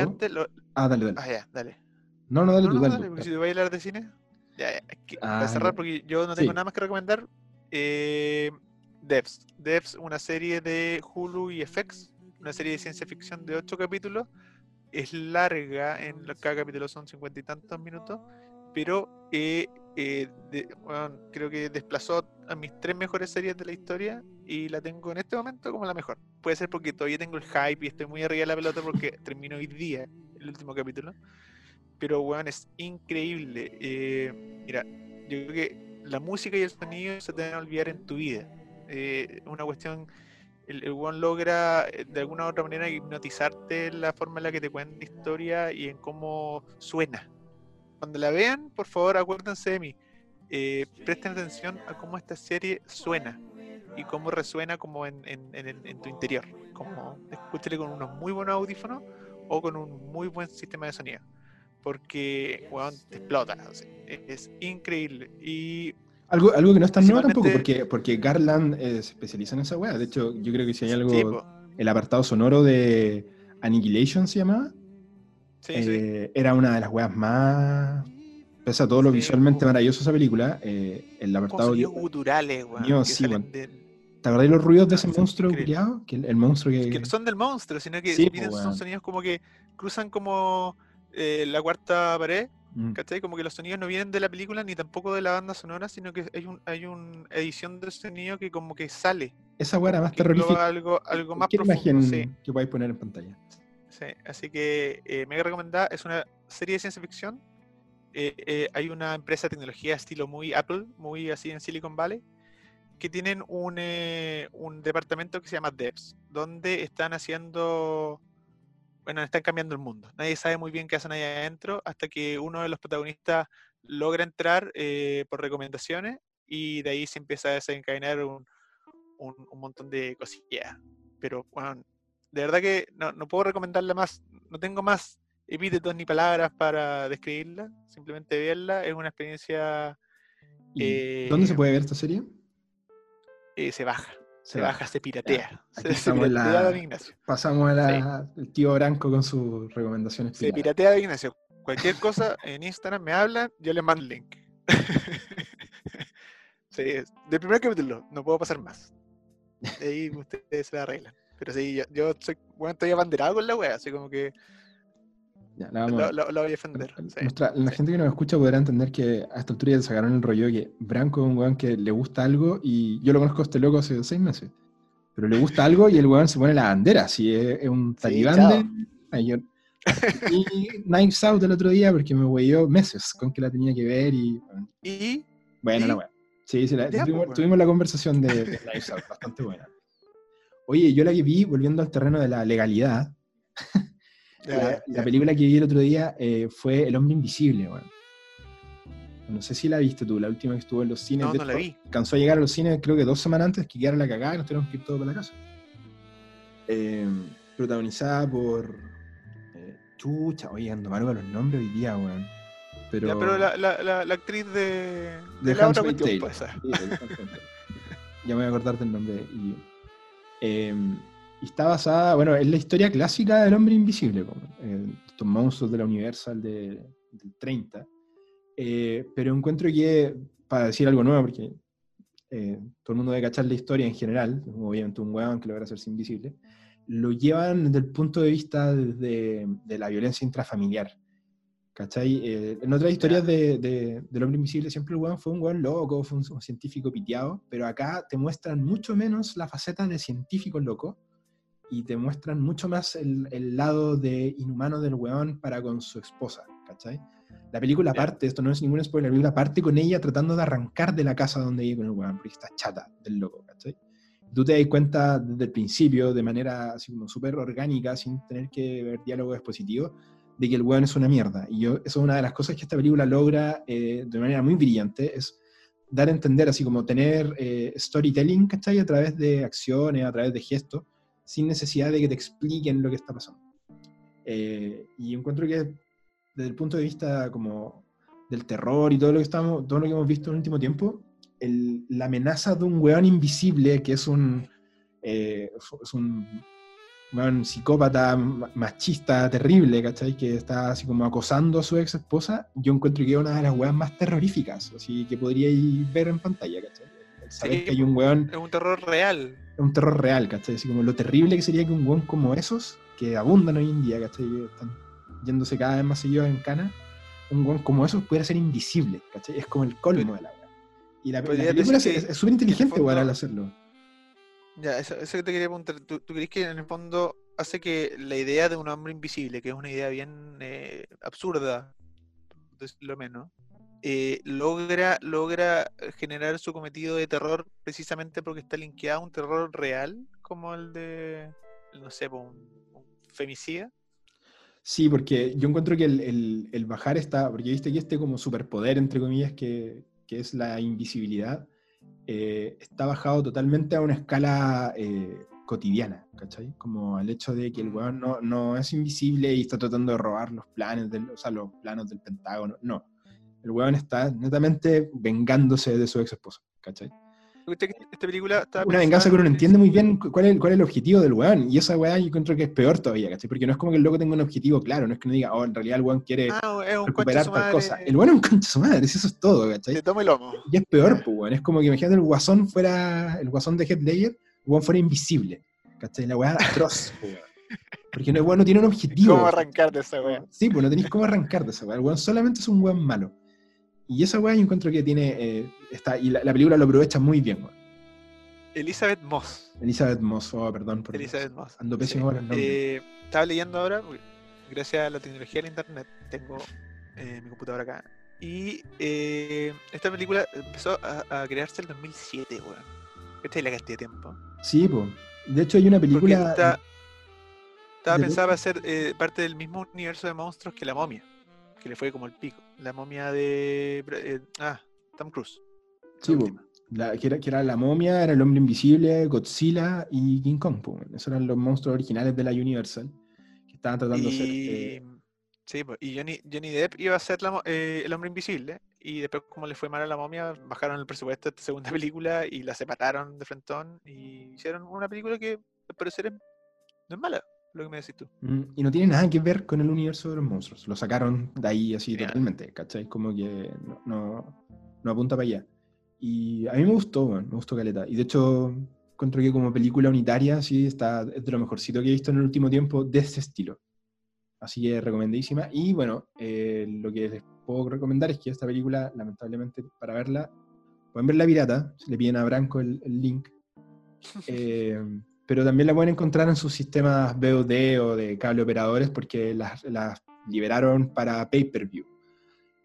Ah, dale, dale. Ah, ya, dale. No, no, dale tú, dale. dale porque si te voy a hablar de cine... Ya, ya, ah, para cerrar, porque yo no tengo nada más que recomendar. Eh Devs. Devs, una serie de Hulu y FX, una serie de ciencia ficción de 8 capítulos. Es larga, en cada capítulo son cincuenta y tantos minutos, pero eh, eh, creo que desplazó a mis tres mejores series de la historia y la tengo en este momento como la mejor. Puede ser porque todavía tengo el hype y estoy muy arriba de la pelota porque *laughs* termino hoy día el último capítulo. Pero, weón, es increíble. Eh, mira, yo creo que la música y el sonido se te van a olvidar en tu vida eh, una cuestión, el, one logra eh, de alguna u otra manera hipnotizarte en la forma en la que te cuenta la historia y en cómo suena. Cuando la vean, por favor, acuérdense de mí. Eh, presten atención a cómo esta serie suena y cómo resuena como en, tu interior. Como escúchale con unos muy buenos audífonos o con un muy buen sistema de sonido. Porque, weón, te explota. o sea, es increíble. Y Algo, algo que no es tan nuevo tampoco, porque, porque Garland eh, se especializa en esa weá. De hecho, yo creo que si hay algo. el apartado sonoro de Annihilation se llamaba. sí, sí. eh, Era una de las weas más. Pese a todo lo Sí, visualmente po. maravilloso de esa película, eh, el apartado. sonidos guturales, weón. Sí, ¿Te acordás los ruidos de ese son monstruo criado? Que el, el monstruo que. que no son del monstruo, sino que Sí, po, vienen- son sonidos como que cruzan como eh, la cuarta pared, Mm. ¿cachai? Como que los sonidos no vienen de la película ni tampoco de la banda sonora, sino que hay un hay una edición del sonido que como que sale, Esa era más terrorífica. algo, algo más profundo. imagen Sí, que podáis poner en pantalla. sí. Así que eh, mega recomendada, es una serie de ciencia ficción. eh, eh, hay una empresa de tecnología estilo muy Apple, muy así en Silicon Valley, que tienen un, eh, un departamento que se llama Devs, donde están haciendo, bueno, están cambiando el mundo. Nadie sabe muy bien qué hacen ahí adentro hasta que uno de los protagonistas logra entrar eh, por recomendaciones y de ahí se empieza a desencadenar un, un- un montón de cosillas. Pero, bueno, de verdad que no, no puedo recomendarla más, no tengo más epítetos ni palabras para describirla, simplemente verla, es una experiencia, ¿Y ¿Dónde se Eh, puede ver esta serie? eh, se baja, se, baja, se piratea. Se, *laughs* se estamos la- don Ignacio. Pasamos a la- el tío Branco con sus recomendaciones. Se piratea don Ignacio. Cualquier cosa en Instagram me hablan, yo les mando el link. *laughs* sí, del primer capítulo, no puedo pasar más. De ahí ustedes se la arreglan. Pero sí, yo, yo soy, bueno, estoy abanderado con la wea, así como que Ya, la vamos lo, lo- lo voy a defender. sí. Nuestra- la sí. gente que nos escucha podrá entender que a esta altura ya sacaron el rollo que Branco es un weón que le gusta algo y yo lo conozco a este loco hace seis meses. Pero le gusta algo y el weón se pone la bandera, si es, es un talibán chao. de. Y Knives Out el otro día porque me weyó meses con que la tenía que ver y. Y Bueno, ¿Y? la weá. Sí, sí, la- Ya, tuvimos, pues, weón. tuvimos la conversación de, de *laughs* Knives Out, bastante buena. Oye, yo la que vi, volviendo al terreno de la legalidad, la, película que vi el otro día eh, fue El Hombre Invisible, weón. No sé si la viste tú, la última que estuvo en los cines. No, no la vi. Alcanzó a llegar a los cines creo que dos semanas antes que quedara la cagada y nos tuvimos que ir todos para la casa. Eh, protagonizada por... eh, chucha, oye, ando mal con los nombres hoy día, weón. Pero, Ya, pero la, la, la, la actriz de, de de la otra cuestión, pues. Sí, ya me voy a acordar del nombre. Y, eh, y está basada, bueno, es la historia clásica del hombre invisible, como, eh, estos monstruos de la Universal de, del 30. Eh, pero encuentro que, para decir algo nuevo, porque eh, todo el mundo debe cachar la historia en general, obviamente un weón que logra hacerse invisible, lo llevan desde el punto de vista de, de la violencia intrafamiliar. ¿Cachai? Eh, en otras historias de, de- del hombre invisible siempre el weón fue un weón loco, fue un, un científico piteado, pero acá te muestran mucho menos la faceta de científico loco y te muestran mucho más el, el lado de inhumano del weón para con su esposa, ¿cachai? La película parte, esto no es ningún spoiler, la película parte con ella tratando de arrancar de la casa donde vive con el weón, porque está chata del loco, ¿cachai? Tú te das cuenta desde el principio, de manera así como súper orgánica, sin tener que ver diálogo expositivo, de que el weón es una mierda. Y yo, eso es una de las cosas que esta película logra eh, de manera muy brillante, es dar a entender, así como tener eh, storytelling, ¿cachai? A través de acciones, a través de gestos, sin necesidad de que te expliquen lo que está pasando. Eh, y encuentro que desde el punto de vista como del terror y todo lo que, estamos, todo lo que hemos visto en el último tiempo, el- la amenaza de un weón invisible, que es un, eh, es un weón psicópata, ma- machista, terrible, ¿cachai? Que está así como acosando a su ex esposa, yo encuentro que es una de las weas más terroríficas, así que podríais ver en pantalla, ¿cachai? Sí, que hay un weón Es un terror real. es un terror real, ¿cachai? Así como lo terrible que sería que un weón como esos, que abundan hoy en día, ¿cachai? Que están yéndose cada vez más seguidos en cana, un weón como esos pudiera ser invisible, ¿cachai? Es como el colmo de la weá. Y la, la película es súper inteligente, en el weón, al hacerlo. Ya, eso, eso que te quería preguntar. ¿Tú, tú crees que en el fondo hace que la idea de un hombre invisible, que es una idea bien eh, absurda, decirlo menos, eh, logra, logra generar su cometido de terror precisamente porque está linkeado a un terror real, como el de, no sé, un, un femicida? Sí, porque yo encuentro que el, el- el bajar está, porque viste que este como superpoder, entre comillas, que, que es la invisibilidad, eh, está bajado totalmente a una escala eh, cotidiana, ¿cachai? Como al hecho de que el Mm. weón no, no es invisible y está tratando de robar los planes, del, o sea, los planos del Pentágono. No. El weón está netamente vengándose de su ex esposa, ¿cachai? Esta película está Una venganza que uno no entiende muy bien cu- cuál es, cuál es el objetivo del weón. Y esa weá yo encuentro que es peor todavía, ¿cachai? Porque no es como que el loco tenga un objetivo claro, no es que uno diga, oh, en realidad el weón quiere Ah, recuperar tal cosa. El weón es un concha su madre, eso es todo, ¿cachai? Y lomo. Y es peor, pues, weón. Es como que imagínate el guasón fuera, el guasón de Heath Ledger, el weón fuera invisible. ¿Cachai? La weá atroz, *laughs* pues, weón. Porque el weón no tiene un objetivo. ¿Cómo arrancar de esa wea? Sí, pues no tenéis cómo arrancar de esa weá. El weón solamente es un weón malo. Y esa weá yo encuentro que tiene, eh, está, y la, la película lo aprovecha muy bien, weón. Elizabeth Moss. Elizabeth Moss, oh, perdón por Elizabeth Moss. Ando pésimo nombres. Eh, estaba leyendo ahora, gracias a la tecnología del internet, tengo eh, mi computadora acá. Y eh, esta película empezó a, a crearse en el 2007, weón. Esta es la cantidad de tiempo. Sí, pues. De hecho hay una Porque película... está- estaba pensada para ser eh, parte del mismo universo de monstruos que la momia. Que le fue como el pico. La momia de. Eh, ah, Tom Cruise. Sí, po. La- que, era, que era la momia, era el hombre invisible, Godzilla y King Kong. po. Esos eran los monstruos originales de la Universal. Que estaban tratando de ser... Eh, sí, pues, y Johnny, Johnny Depp iba a ser la eh, el hombre invisible. Y después, como le fue mal a la momia, bajaron el presupuesto de esta segunda *laughs* película y la separaron de frentón. Y hicieron una película que, al parecer, no es mala, lo que me decís tú. Mm, Y no tiene nada que ver con el universo de los monstruos. Lo sacaron de ahí así Genial. totalmente, ¿cachai? Como que no, no, no apunta para allá. Y a mí me gustó, weón, me gustó Caleta. Y de hecho, encuentro que como película unitaria, sí, está, es de lo mejorcito que he visto en el último tiempo de este estilo. Así que recomendadísima. Y bueno, eh, lo que les puedo recomendar es que esta película, lamentablemente, para verla, pueden ver la pirata, le piden a Branco el, el link. *laughs* Eh, pero también la pueden encontrar en sus sistemas VOD o de cable operadores porque las, las liberaron para pay-per-view.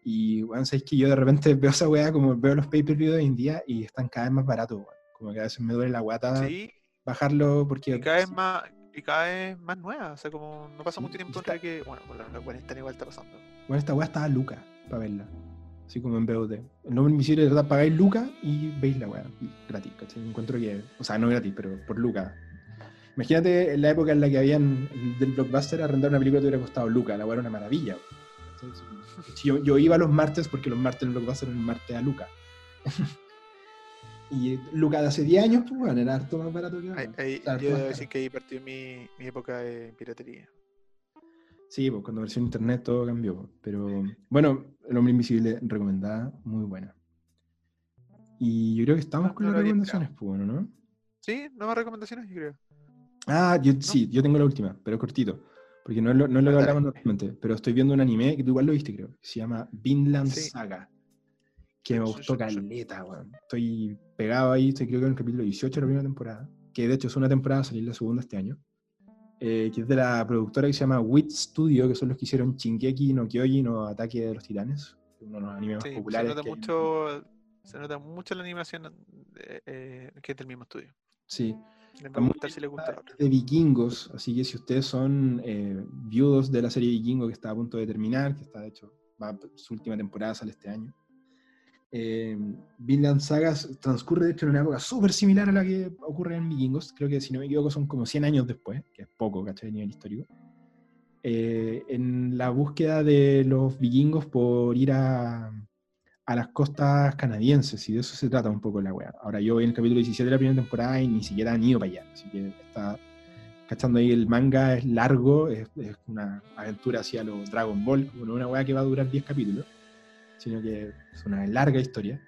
Y bueno, sabéis que yo de repente veo esa weá como veo los pay-per-view de hoy en día y están cada vez más baratos, weón. Como que a veces me duele la guata Sí, bajarlo porque... y cada vez más. Y cada vez más nueva, o sea, como no pasa mucho tiempo entre que, bueno, con la la cuarentena igual está pasando. Bueno, esta weá estaba Luca para verla. Así como en VOD. El nombre invisible de verdad pagáis Luca y veis la weá. Gratis, ¿cachai? Encuentro que. O sea, no gratis, pero por Luca. Imagínate en la época en la que habían del blockbuster arrendar una película te hubiera costado Luca. La era una maravilla. si Yo, yo iba los martes porque los martes en el blockbuster eran el martes a Luca. *laughs* y Luca de hace 10 años, pues bueno, era harto más barato que ahora. Harto yo debo decir que ahí partió mi, mi época de piratería. Sí, pues cuando apareció internet todo cambió. pues. Pero bueno, El Hombre Invisible recomendada, muy buena. Y yo creo que estamos con no las recomendaciones, pues bueno, ¿no? Sí, nuevas recomendaciones, yo creo. Ah, yo, sí, yo tengo la última, pero cortito. Porque no no es lo Ah, hablamos normalmente. Pero estoy viendo un anime que tú igual lo viste, creo. que se llama Vinland Sí. Saga. Que me gustó caleta, weón. Estoy pegado ahí, estoy creo que en el capítulo 18 de la primera temporada. Que de hecho es una temporada, salir la segunda este año. eh, que es de la productora que se llama Wit Studio, que son los que hicieron Shingeki no Kyojin o Ataque de los Titanes. Uno de los animes más Sí, se populares. nota hay en- mucho, se nota mucho la animación eh, eh, que es del mismo estudio. Sí. Les va Está a gustar si les gusta de vikingos, así que si ustedes son eh, viudos de la serie Vikingo que está a punto de terminar, que está de hecho, va, su última temporada sale este año, eh, Vinland Saga transcurre de hecho en una época súper similar a la que ocurre en Vikingos, creo que si no me equivoco son como 100 años después, que es poco, ¿cachai? A nivel histórico. Eh, en la búsqueda de los vikingos por ir a, a las costas canadienses, y de eso se trata un poco la wea. Ahora yo voy en el capítulo 17 de la primera temporada y ni siquiera han ido para allá, así que está cachando ahí el manga, es largo, es, es una aventura hacia los Dragon Ball, como no una wea que va a durar 10 capítulos, sino que es una larga historia.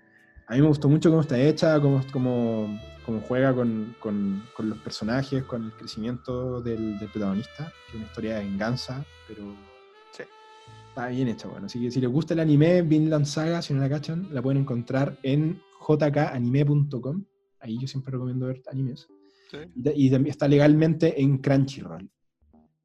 A mí me gustó mucho cómo está hecha, cómo, cómo, cómo juega con, con, con los personajes, con el crecimiento del, del protagonista, que es una historia de venganza, pero. Está bien hecha, bueno. Así que si les gusta el anime, Vinland Saga, si no la cachan, la pueden encontrar en jkanime.com. Ahí yo siempre recomiendo ver animes. Sí. Y también está legalmente en Crunchyroll,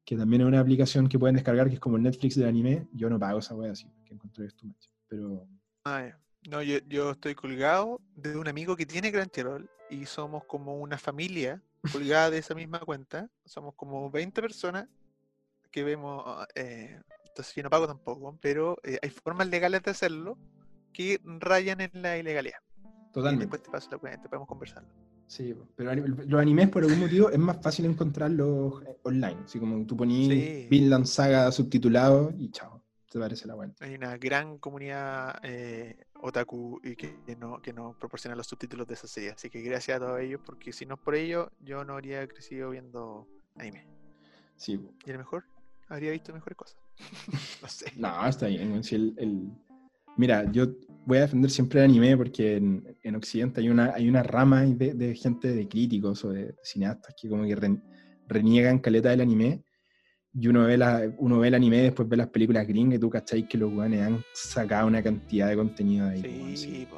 que también es una aplicación que pueden descargar, que es como el Netflix del anime. Yo no pago esa wea así, porque encontré esto. Pero Ah. No, yo, yo estoy colgado de un amigo que tiene Crunchyroll y somos como una familia colgada de esa misma cuenta. Somos como 20 personas que vemos, eh, entonces yo no pago tampoco, pero eh, hay formas legales de hacerlo que rayan en la ilegalidad. Y totalmente. después te paso la cuenta, podemos conversarlo. Sí, pero los animes por algún motivo es más fácil encontrarlos eh, online. Así como tú ponías Sí. Vinland Saga subtitulado y chao, te parece la buena. Hay una gran comunidad eh, otaku y que, que no, que nos proporciona los subtítulos de esa serie. Así que gracias a todos ellos, porque si no es por ellos, yo no habría crecido viendo anime. Sí, Y a lo mejor habría visto mejores cosas. *laughs* no sé. no, está bien. si el- el- Mira, yo voy a defender siempre el anime porque en, en Occidente hay una, hay una rama de, de gente, de críticos o de cineastas que como que ren- reniegan caleta del anime. Y uno ve, la, uno ve el anime, después ve las películas gringas y tú cacháis que los guanes han sacado una cantidad de contenido de ahí. sí. Sí, po.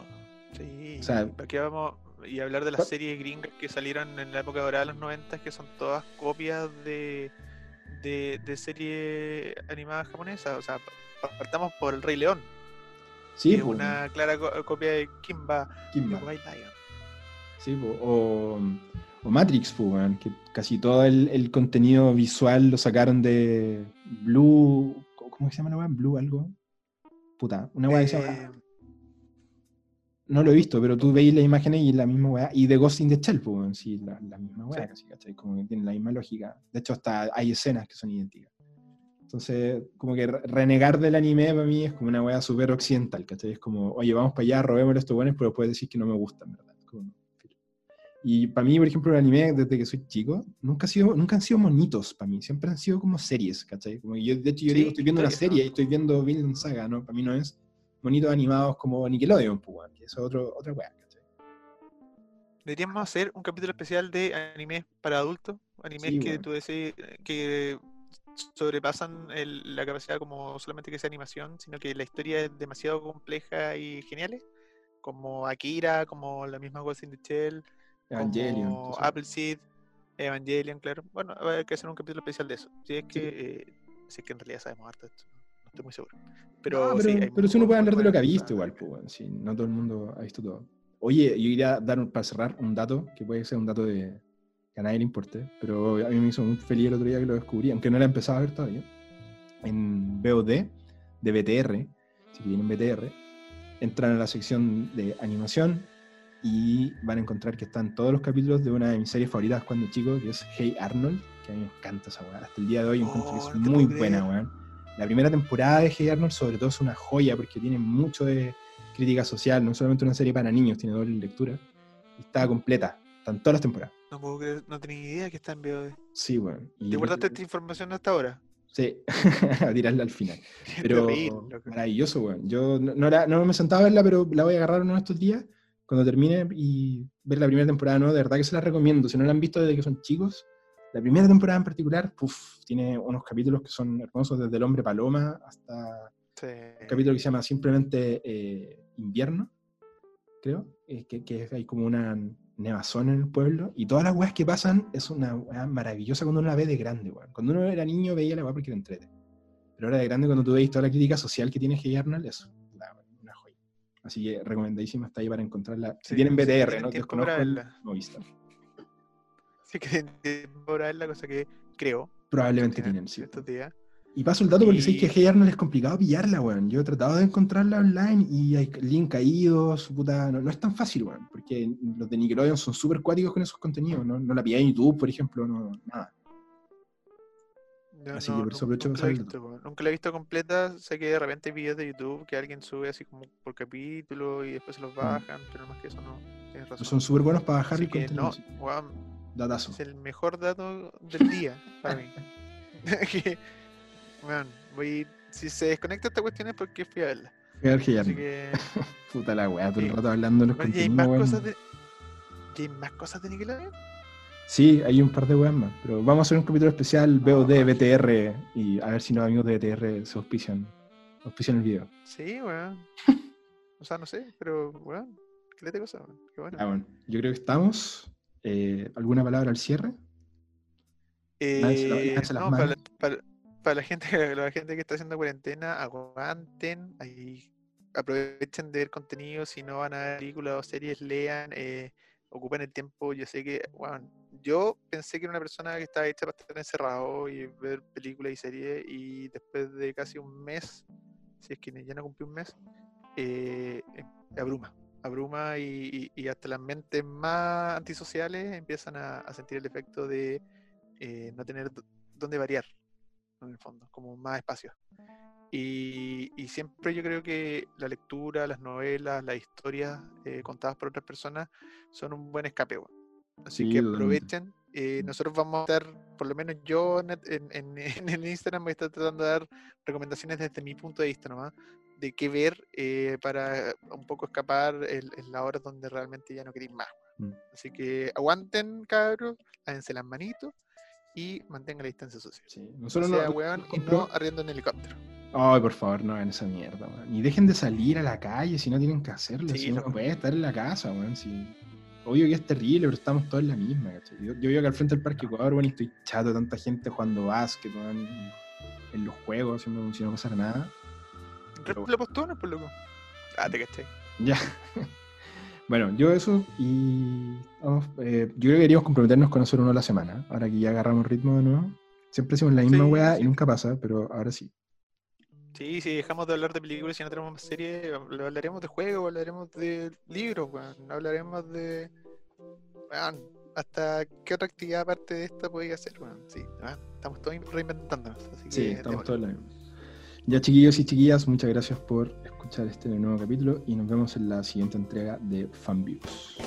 sí. O sea- ¿Para qué vamos? Y hablar de las series gringas que salieron en la época dorada de los 90, que son todas copias de, de, de series animadas japonesas. O sea, pa- partamos por El Rey León, Sí, es una clara co- copia de Kimba Kimba. White Lion. Sí, po, o, o Matrix, po, que casi todo el, el contenido visual lo sacaron de Blue. ¿Cómo se llama la weá? Blue algo. Puta, una weá que se llama. No lo he visto, pero tú veis las imágenes y es la misma weá. Y de Ghost in the Shell, weón, sí, la, la misma weá, Sí. ¿cachai? Como que tienen la misma lógica. De hecho, hasta hay escenas que son idénticas. Entonces, como que re- renegar del anime para mí es como una weá súper occidental, ¿cachai? Es como, oye, vamos para allá, robémosle estos buenos, pero puedes decir que no me gustan, ¿verdad? Como, y para mí, por ejemplo, el anime, desde que soy chico, nunca, ha sido, nunca han sido monitos para mí, siempre han sido como series, ¿cachai? Como yo, de hecho, yo Sí, digo, estoy viendo una serie ¿no? y estoy viendo Vinland Saga, ¿no? Para mí no es monitos animados como Nickelodeon, pues, que eso es otro, otra weá. Deberíamos hacer un capítulo especial de animes para adultos, animes Sí, que tú decís que sobrepasan el- la capacidad como solamente que sea animación, sino que la historia es demasiado compleja y geniales, como Akira, como la misma Ghost in the Shell, Evangelion. como. Appleseed, Evangelion, claro. Bueno, hay que hacer un capítulo especial de eso. Si es que, eh, si es que en realidad sabemos harto de esto, estoy muy seguro. Pero, No, sí, pero, hay pero si uno puede hablar de lo que ha visto igual, pues, weón, sí, no todo el mundo ha visto todo. Oye, yo iría dar un- para cerrar un dato, que puede ser un dato de que a nadie le importe, pero a mí me hizo muy feliz el otro día que lo descubrí, aunque no lo he empezado a ver todavía, en VOD de BTR, si tienen BTR, entran a la sección de animación y van a encontrar que están todos los capítulos de una de mis series favoritas cuando chico, que es Hey Arnold, que a mí me encanta esa weá. Hasta el día de hoy encuentro que Oh, es te muy buena, weón. La primera temporada de Hey Arnold, sobre todo, es una joya porque tiene mucho de crítica social, no solamente una serie para niños, tiene doble lectura. Y está completa, están todas las temporadas. No puedo creer, no tenía idea que está en VOD. Sí. Y- ¿Te guardaste esta información hasta ahora? Sí, *laughs* a tirarla al final. *laughs* Pero maravilloso, weón. Yo no, no, la- no me sentaba a verla, pero la voy a agarrar uno de estos días cuando termine y ver la primera temporada, ¿no? De verdad que se la recomiendo. Si no la han visto desde que son chicos, la primera temporada en particular, puf, tiene unos capítulos que son hermosos, desde El Hombre Paloma hasta Sí. un capítulo que se llama simplemente eh, Invierno, creo, eh, que, que hay como una nevazón en el pueblo, y todas las weas que pasan es una wea maravillosa cuando uno la ve de grande, weón. Cuando uno era niño veía la wea porque era entrete. Pero ahora de grande, cuando tú veis toda la crítica social que tiene Hey Arnold, es la- una joya. Así que recomendadísima está ahí para encontrarla. Si Sí, tienen sí, BTR, tienen ¿no? Desconozco el. Movistar. *laughs* Que temporada es la cosa que creo. Probablemente tienen, sí. Estos días. Y paso el dato porque sé Y- que Hey Arnold es complicado pillarla, weón. Yo he tratado de encontrarla online y hay link caídos, puta, no, no es tan fácil, weón. Porque los de Nickelodeon son súper cuáticos con esos contenidos, ¿no? No la pillé en YouTube, por ejemplo, no, nada. Yo Así que por eso aprovecho nunca, para la visto, nunca la he visto completa. Sé que de repente hay videos de YouTube que alguien sube así como por capítulo y después se los bajan, pero más que eso no. Tienes razón. Mm. Son súper buenos para bajar Así el que contenido. no, weón, Datazo. es el mejor dato del día para mí. *laughs* *laughs* que, weón, voy, si se desconecta esta cuestión es porque fui a verla. Voy a ver que. *laughs* Puta la weá, todo el rato hablando los Bueno, ¿y hay más cosas de. ¿y hay más cosas de Nickelodeon? Sí, hay un par de weas más. Pero vamos a hacer un capítulo especial VOD, vale. BTR, y a ver si los amigos de BTR se auspician, auspician el video. Sí, weón. O sea, no sé, pero weón, qué le cosa, weón. Qué bueno. Ah, bueno, yo creo que estamos. Eh, ¿Alguna palabra al cierre? la- Eh, no, para, la- para- para la gente, *laughs* la gente que está haciendo cuarentena, aguanten, ahí, aprovechen de ver contenido, si no van a ver películas o series, lean, eh, ocupen el tiempo. Yo sé que, bueno, yo pensé que era una persona que estaba hecha para estar encerrado y ver películas y series, y después de casi un mes, si es que ya no cumplí un mes, eh, abruma. Abruma y, y- y hasta las mentes más antisociales empiezan a, a sentir el efecto de eh, no tener dónde variar, en el fondo, como más espacio. Y, y siempre yo creo que la lectura, las novelas, las historias eh, contadas por otras personas son un buen escape. Así Sí, que aprovechen. eh, nosotros vamos a estar, por lo menos yo en, en, en- *laughs* en el Instagram voy a estar tratando de dar recomendaciones desde mi punto de vista nomás, de qué ver eh, para un poco escapar en, en las horas donde realmente ya no queréis más. Mm. Así que aguanten, cabros, lávense las manitos y mantengan la distancia social. Sí. No Nosotros sea no, weón y no arriendo en helicóptero. Ay, por favor, no hagan esa mierda, weón. Y dejen de salir a la calle si no tienen que hacerlo. Sí, si uno loco. puede estar en la casa, weón. Si... Obvio que es terrible, pero estamos todos en la misma, ¿cachai? Yo, yo vivo acá al frente del Parque Ecuador, weón, y estoy chato de tanta gente jugando básquet, weón, en los juegos, si no, si no pasa nada. Pero ¿La postona, por loco? Ah, te caché. Ya. *laughs* bueno, yo eso y vamos, eh, yo creo que deberíamos comprometernos con hacer uno a la semana, ahora que ya agarramos ritmo de nuevo. Siempre hacemos la misma Sí, weá sí. y nunca pasa, pero ahora sí. Sí, si dejamos de hablar de películas y no tenemos más series, hab- hablaremos de juegos, hablaremos de libros, weón. Hablaremos de. Weón, hasta qué otra actividad aparte de esta podía hacer, weón. Sí, ah, estamos todos reinventándonos. Así Sí, que estamos démosle. todos en la misma. Ya chiquillos y chiquillas, muchas gracias por escuchar este nuevo capítulo y nos vemos en la siguiente entrega de FanViews.